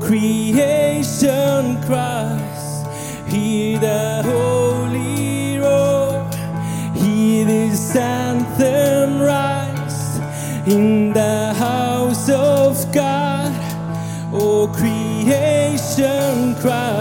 Creation cries, hear the holy roar, hear this anthem rise in the house of God. Oh, creation cries.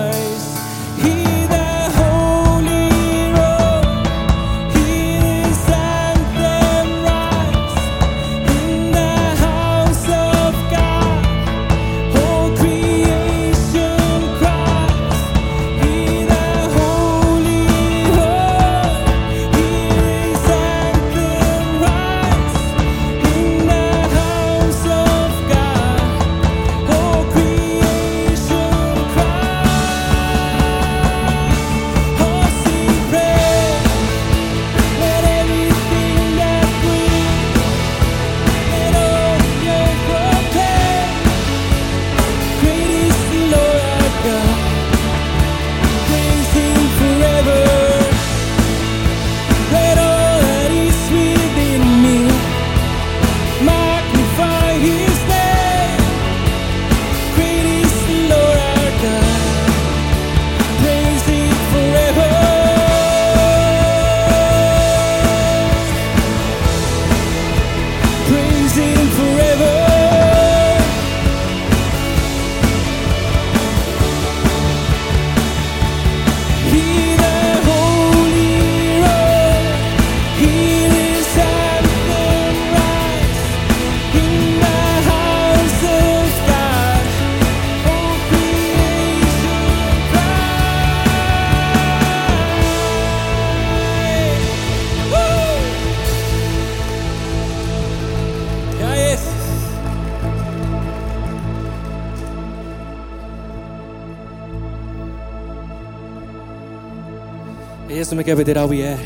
Zum geben dir alle Ehre.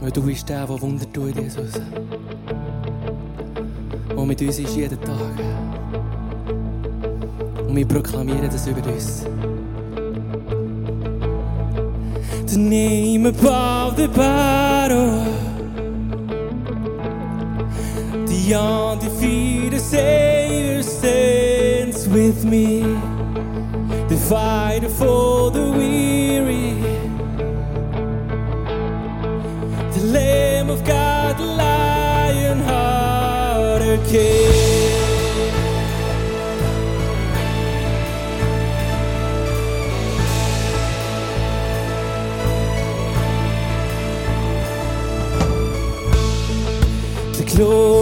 Weil du bist der, der Wunder tut, Jesus. Mit uns ist jeden Tag. Und wir proklamieren das über uns. The name above the battle, the undefeated Savior stands with me, the fighter for the weak. To Lord.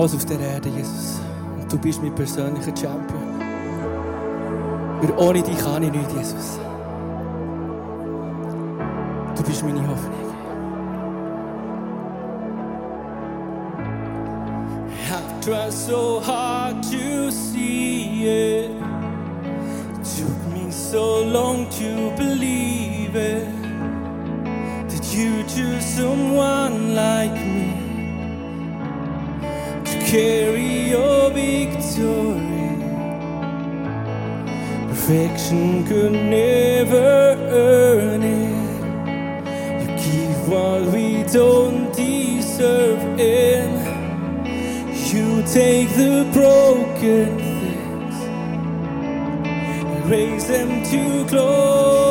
alles auf der Erde, Jesus. Und du bist mein persönlicher Champion. Weil ohne dich kann ich nicht, Jesus. Du bist meine Hoffnung. I've tried so hard to see it. it. Took me so long to believe it. That you choose someone like me carry your victory. Perfection could never earn it. You give what we don't deserve, and you take the broken things and raise them to glory.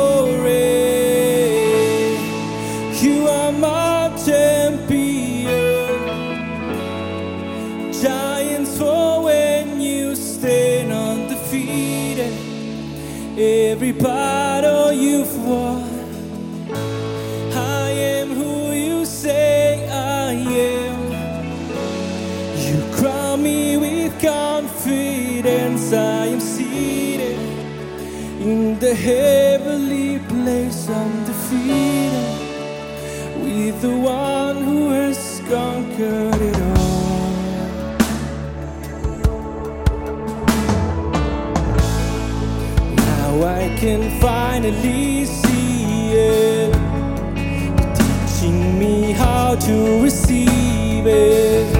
Every battle you've won. I am who you say I am. You crown me with confidence. I am seated in the heavenly place, undefeated, with the one who has conquered it all. I can finally see it, teaching me how to receive it.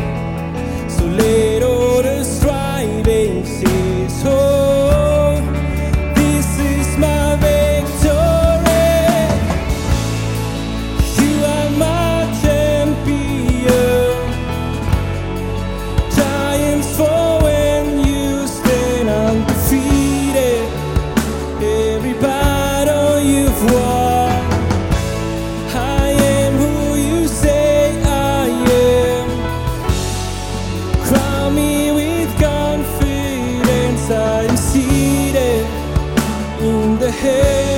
With confidence. I am seated in the heavenly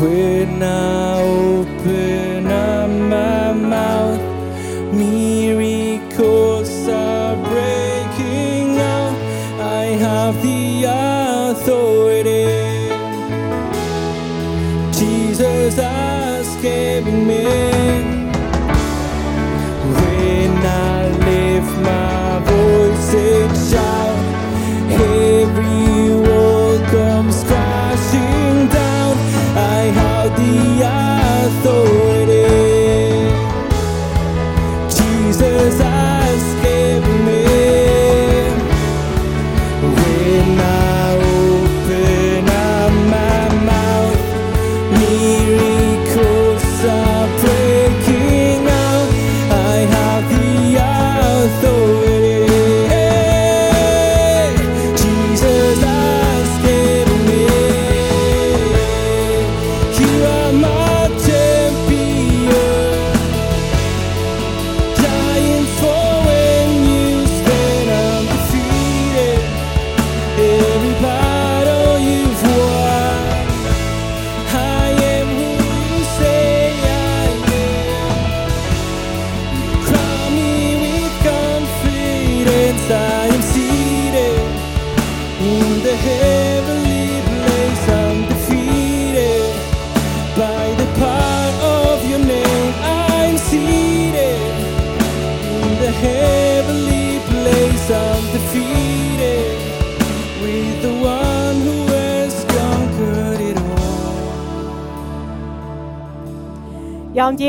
When I open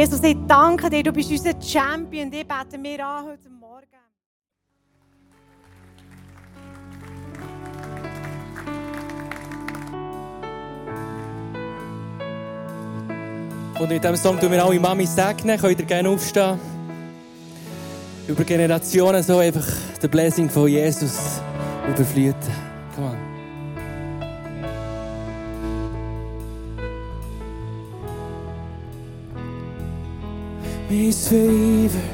Jesus, ich danke dir, du bist unser Champion. Die beten wir an heute Morgen. Und mit diesem Song tun wir alle Mami segnen. Könnt ihr gerne aufstehen. Über Generationen so einfach der Blessing von Jesus überfluten. His favor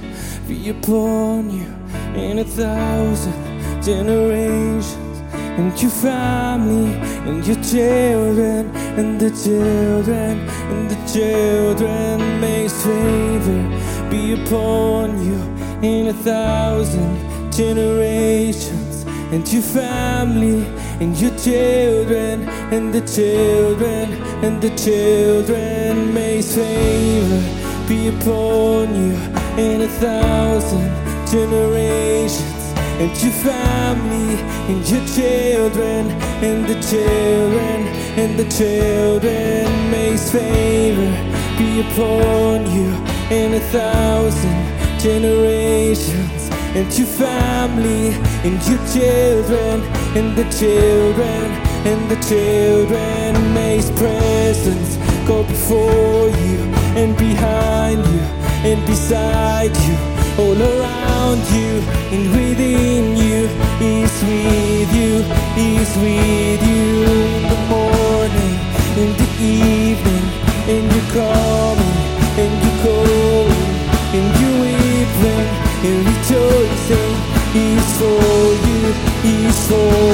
be upon you in a thousand generations, and your family, and your children, and the children, and the children. May His favor be upon you in a thousand generations, and your family and your children and the children and the children. May His favor be upon you in a thousand generations and your family and your children and the children and the children. May His favor be upon you in a thousand generations and your family and your children and the children and the children. May His presence go before you and behind you and beside you, all around you and within you. He's with you, He's with you in the morning, in the evening, and you're coming and you're going and you're weeping and rejoicing. He's for you, He's for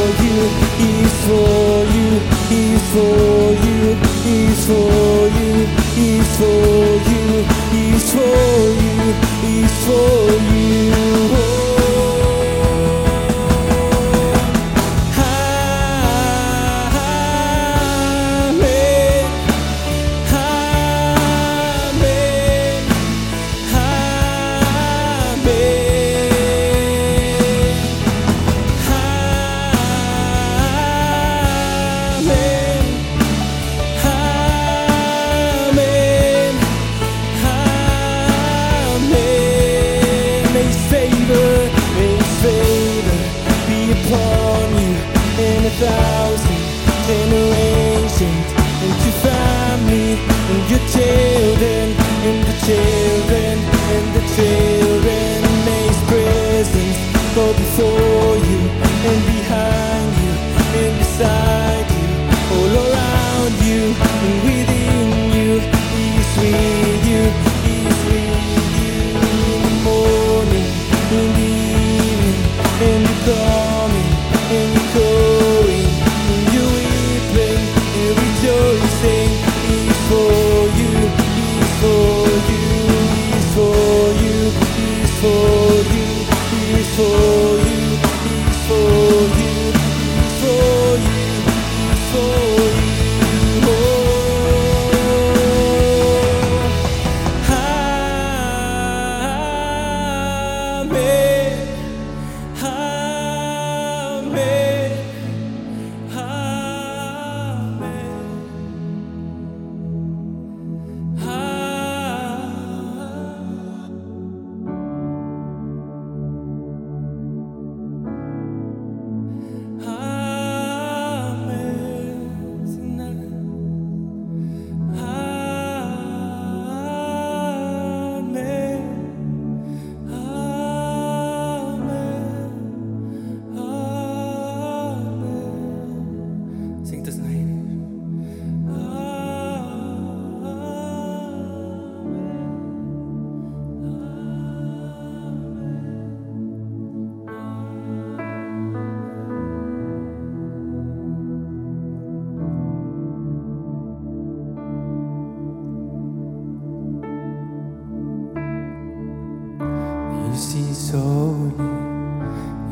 Holy,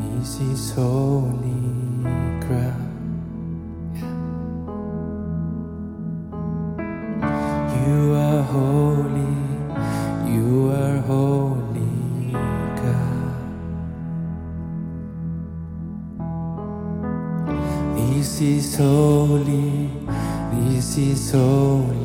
this is holy ground. You are holy, you are holy God. This is holy, this is holy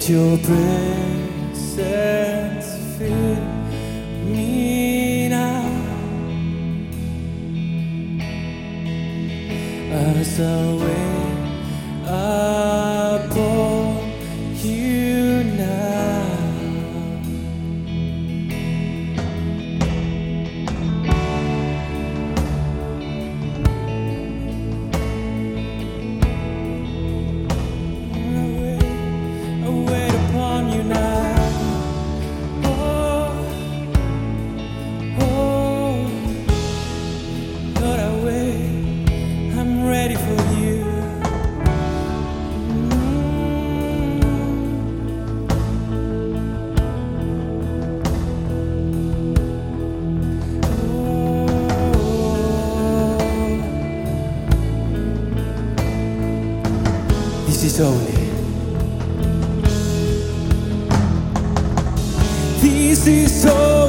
Let your presence fill me now. As I wait This is so.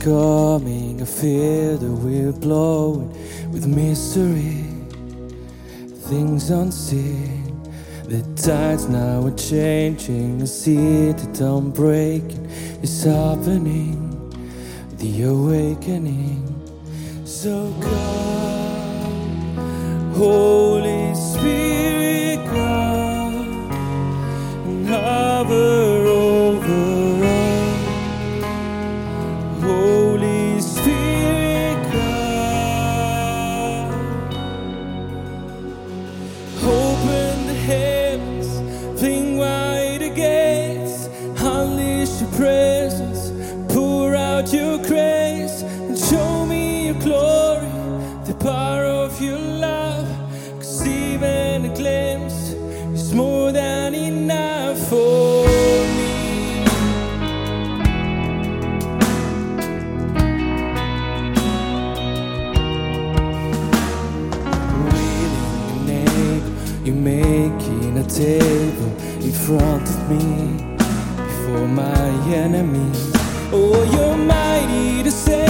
coming, a fear that we're blowing with mystery. Things unseen, the tides now are changing. I see that I'm breaking, it's happening, the awakening. So come, hold. Oh, you're mighty to save.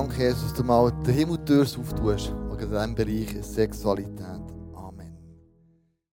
Danke Jesus, dass du mal die Himmeltür auftust, in diesem Bereich Sexualität.